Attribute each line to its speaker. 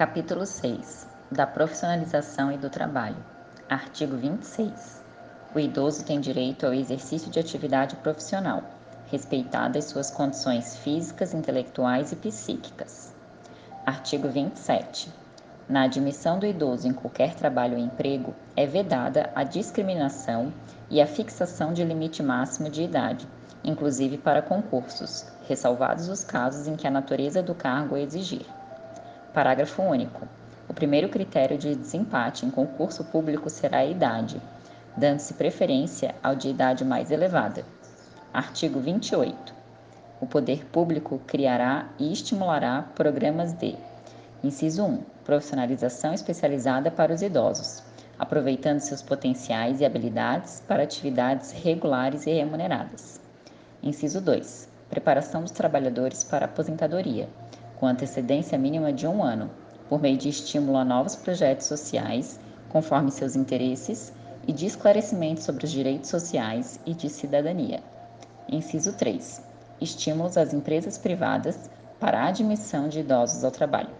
Speaker 1: Capítulo 6 da profissionalização e do trabalho. Artigo 26. O idoso tem direito ao exercício de atividade profissional, respeitadas suas condições físicas, intelectuais e psíquicas. Artigo 27. Na admissão do idoso em qualquer trabalho ou emprego, é vedada a discriminação e a fixação de limite máximo de idade, inclusive para concursos, ressalvados os casos em que a natureza do cargo exigir. Parágrafo único. O primeiro critério de desempate em concurso público será a idade, dando-se preferência ao de idade mais elevada. Artigo 28. O poder público criará e estimulará programas de Inciso 1. Profissionalização especializada para os idosos, aproveitando seus potenciais e habilidades para atividades regulares e remuneradas. Inciso 2. Preparação dos trabalhadores para aposentadoria, com antecedência mínima de um ano, por meio de estímulo a novos projetos sociais, conforme seus interesses, e de esclarecimento sobre os direitos sociais e de cidadania. Inciso 3. Estímulos às empresas privadas para a admissão de idosos ao trabalho.